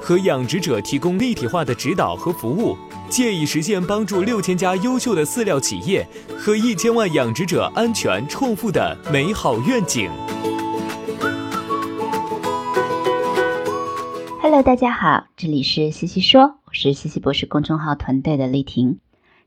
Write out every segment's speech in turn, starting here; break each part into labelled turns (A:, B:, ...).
A: 和养殖者提供立体化的指导和服务，借以实现帮助六千家优秀的饲料企业和一千万养殖者安全创富的美好愿景。
B: Hello，大家好，这里是西西说，我是西西博士公众号团队的丽婷。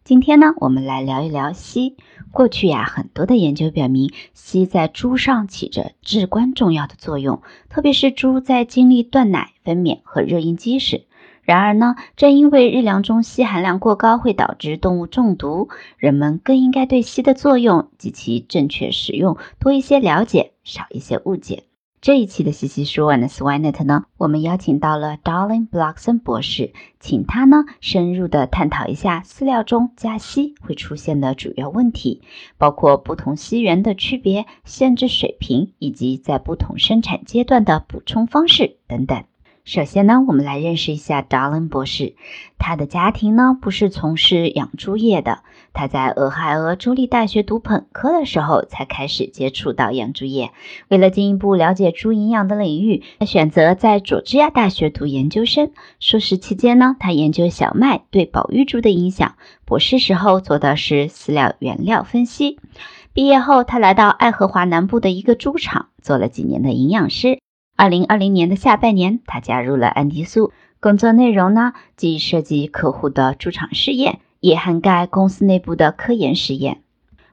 B: 今天呢，我们来聊一聊硒。过去呀，很多的研究表明，硒在猪上起着至关重要的作用，特别是猪在经历断奶、分娩和热应激时。然而呢，正因为日粮中硒含量过高会导致动物中毒，人们更应该对硒的作用及其正确使用多一些了解，少一些误解。这一期的西西说 and Swinet 呢，我们邀请到了 Darling Blockson 博士，请他呢深入的探讨一下饲料中加硒会出现的主要问题，包括不同硒源的区别、限制水平以及在不同生产阶段的补充方式等等。首先呢，我们来认识一下 Darling 博士。他的家庭呢不是从事养猪业的，他在俄亥俄州立大学读本科的时候才开始接触到养猪业。为了进一步了解猪营养的领域，他选择在佐治亚大学读研究生。硕士期间呢，他研究小麦对保育猪的影响。博士时候做的是饲料原料分析。毕业后，他来到爱荷华南部的一个猪场，做了几年的营养师。二零二零年的下半年，他加入了安迪素。工作内容呢，既涉及客户的驻场试验，也涵盖公司内部的科研实验。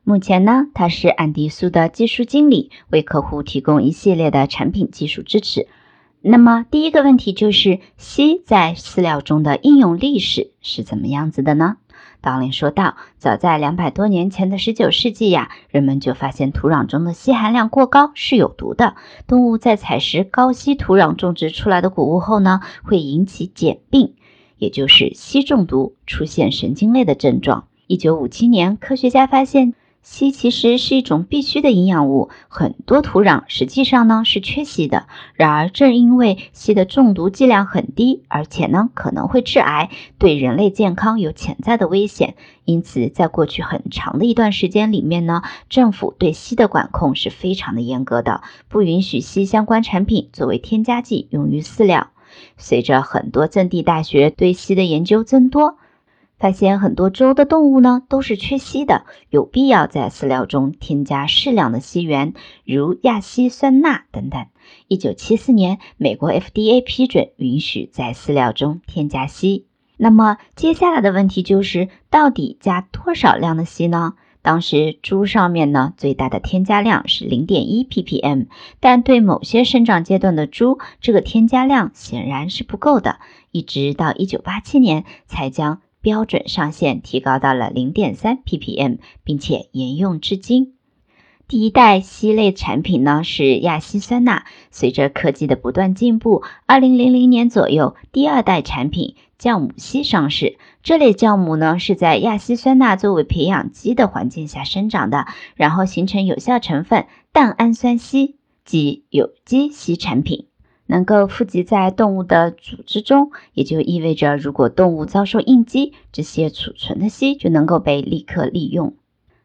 B: 目前呢，他是安迪素的技术经理，为客户提供一系列的产品技术支持。那么，第一个问题就是，硒在饲料中的应用历史是怎么样子的呢？道林说道：“早在两百多年前的十九世纪呀，人们就发现土壤中的硒含量过高是有毒的。动物在采食高硒土壤种植出来的谷物后呢，会引起碱病，也就是硒中毒，出现神经类的症状。一九五七年，科学家发现。”硒其实是一种必需的营养物，很多土壤实际上呢是缺硒的。然而，正因为硒的中毒剂量很低，而且呢可能会致癌，对人类健康有潜在的危险，因此在过去很长的一段时间里面呢，政府对硒的管控是非常的严格的，不允许硒相关产品作为添加剂用于饲料。随着很多赠地大学对硒的研究增多。发现很多州的动物呢都是缺硒的，有必要在饲料中添加适量的硒源，如亚硒酸钠等等。一九七四年，美国 FDA 批准允许在饲料中添加硒。那么接下来的问题就是，到底加多少量的硒呢？当时猪上面呢最大的添加量是零点一 ppm，但对某些生长阶段的猪，这个添加量显然是不够的。一直到一九八七年才将标准上限提高到了零点三 ppm，并且沿用至今。第一代硒类产品呢是亚硒酸钠，随着科技的不断进步，二零零零年左右，第二代产品酵母硒上市。这类酵母呢是在亚硒酸钠作为培养基的环境下生长的，然后形成有效成分氮氨酸硒及有机硒产品。能够富集在动物的组织中，也就意味着如果动物遭受应激，这些储存的硒就能够被立刻利用。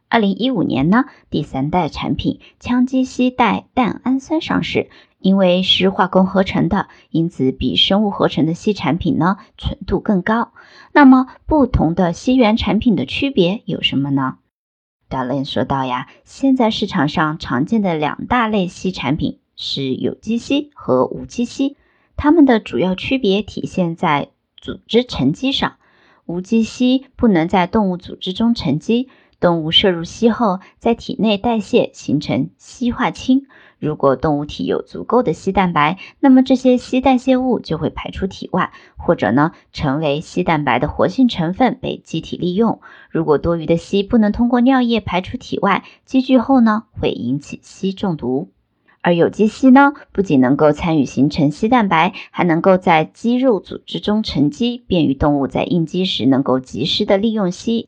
B: 二零一五年呢，第三代产品羟基硒代氮氨酸上市，因为是化工合成的，因此比生物合成的硒产品呢纯度更高。那么不同的硒源产品的区别有什么呢？导论说到呀，现在市场上常见的两大类硒产品。是有机硒和无机硒，它们的主要区别体现在组织沉积上。无机硒不能在动物组织中沉积，动物摄入硒后，在体内代谢形成硒化氢。如果动物体有足够的硒蛋白，那么这些硒代谢物就会排出体外，或者呢成为硒蛋白的活性成分被机体利用。如果多余的硒不能通过尿液排出体外，积聚后呢会引起硒中毒。而有机硒呢，不仅能够参与形成硒蛋白，还能够在肌肉组织中沉积，便于动物在应激时能够及时的利用硒。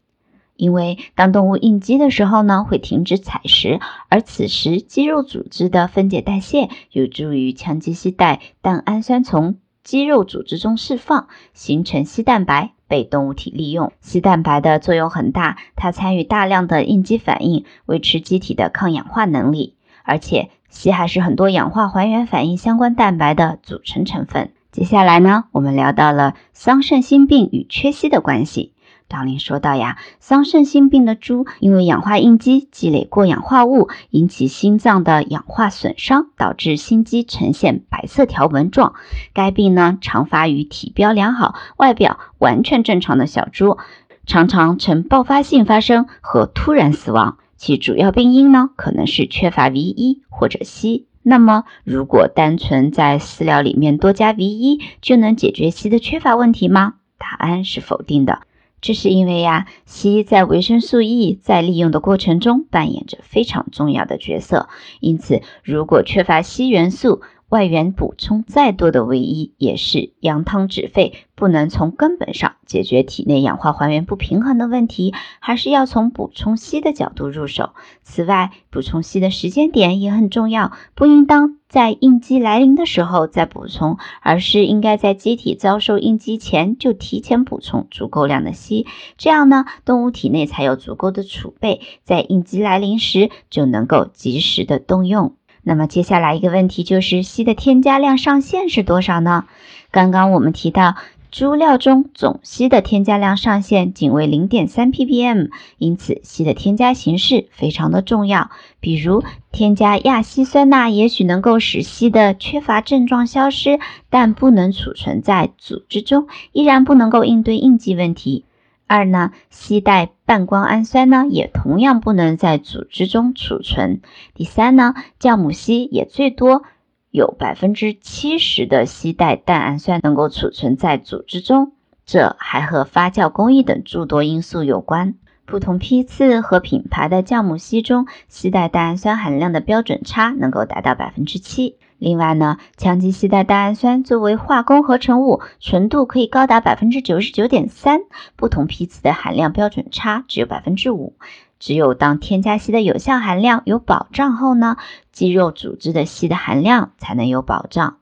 B: 因为当动物应激的时候呢，会停止采食，而此时肌肉组织的分解代谢有助于羟基硒代蛋氨酸从肌肉组织中释放，形成硒蛋白，被动物体利用。硒蛋白的作用很大，它参与大量的应激反应，维持机体的抗氧化能力，而且。硒还是很多氧化还原反应相关蛋白的组成成分。接下来呢，我们聊到了桑葚心病与缺硒的关系。当林说到呀，桑葚心病的猪因为氧化应激积累过氧化物，引起心脏的氧化损伤，导致心肌呈现白色条纹状。该病呢，常发于体标良好、外表完全正常的小猪，常常呈爆发性发生和突然死亡。其主要病因呢，可能是缺乏 V 一或者硒。那么，如果单纯在饲料里面多加 V 一，就能解决硒的缺乏问题吗？答案是否定的。这是因为呀，硒在维生素 E 在利用的过程中扮演着非常重要的角色。因此，如果缺乏硒元素，外源补充再多的维 E 也是扬汤止沸，不能从根本上解决体内氧化还原不平衡的问题，还是要从补充硒的角度入手。此外，补充硒的时间点也很重要，不应当在应激来临的时候再补充，而是应该在机体遭受应激前就提前补充足够量的硒，这样呢，动物体内才有足够的储备，在应激来临时就能够及时的动用。那么接下来一个问题就是硒的添加量上限是多少呢？刚刚我们提到猪料中总硒的添加量上限仅为零点三 ppm，因此硒的添加形式非常的重要。比如添加亚硒酸钠，也许能够使硒的缺乏症状消失，但不能储存在组织中，依然不能够应对应激问题。二呢，硒代半胱氨酸呢，也同样不能在组织中储存。第三呢，酵母硒也最多有百分之七十的硒代蛋氨酸能够储存在组织中，这还和发酵工艺等诸多因素有关。不同批次和品牌的酵母硒中，硒代蛋氨酸含量的标准差能够达到百分之七。另外呢，羟基硒代蛋氨酸作为化工合成物，纯度可以高达百分之九十九点三，不同批次的含量标准差只有百分之五。只有当添加硒的有效含量有保障后呢，肌肉组织的硒的含量才能有保障。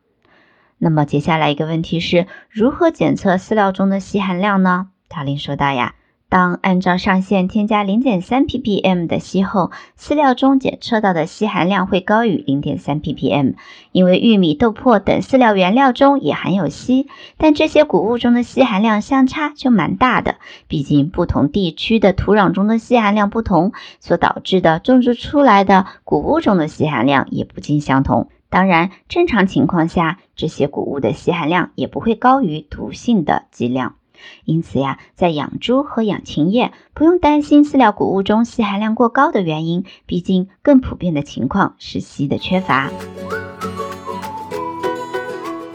B: 那么接下来一个问题是如何检测饲料中的硒含量呢？达林说道呀。当按照上限添加零点三 ppm 的硒后，饲料中检测到的硒含量会高于零点三 ppm。因为玉米、豆粕等饲料原料中也含有硒，但这些谷物中的硒含量相差就蛮大的。毕竟不同地区的土壤中的硒含量不同，所导致的种植出来的谷物中的硒含量也不尽相同。当然，正常情况下，这些谷物的硒含量也不会高于毒性的剂量。因此呀，在养猪和养禽业，不用担心饲料谷物中硒含量过高的原因，毕竟更普遍的情况是硒的缺乏。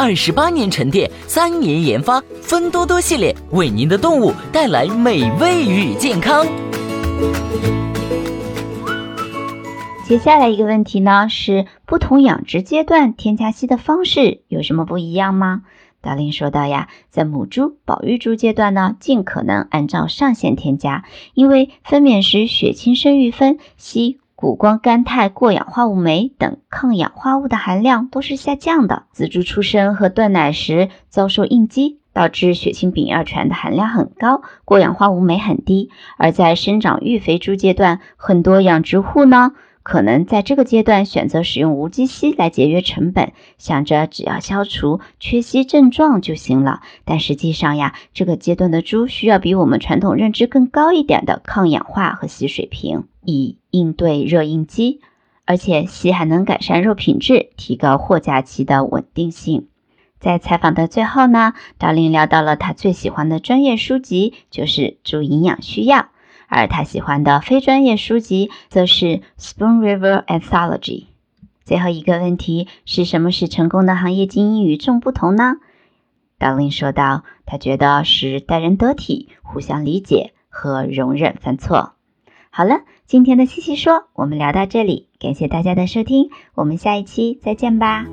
C: 二十八年沉淀，三年研发，分多多系列为您的动物带来美味与健康。
B: 接下来一个问题呢是，不同养殖阶段添加硒的方式有什么不一样吗？达令说到呀，在母猪、保育猪阶段呢，尽可能按照上限添加，因为分娩时血清生育酚、硒、谷胱甘肽过氧化物酶等抗氧化物的含量都是下降的。仔猪出生和断奶时遭受应激，导致血清丙二醛的含量很高，过氧化物酶很低。而在生长育肥猪阶段，很多养殖户呢。可能在这个阶段选择使用无机硒来节约成本，想着只要消除缺硒症状就行了。但实际上呀，这个阶段的猪需要比我们传统认知更高一点的抗氧化和硒水平，以应对热应激。而且硒还能改善肉品质，提高货架期的稳定性。在采访的最后呢，道林聊到了他最喜欢的专业书籍，就是《猪营养需要》。而他喜欢的非专业书籍则是《Spoon River Anthology》。最后一个问题是什么是成功的行业精英与众不同呢？道林说道：“他觉得是待人得体、互相理解和容忍犯错。”好了，今天的西西说我们聊到这里，感谢大家的收听，我们下一期再见吧。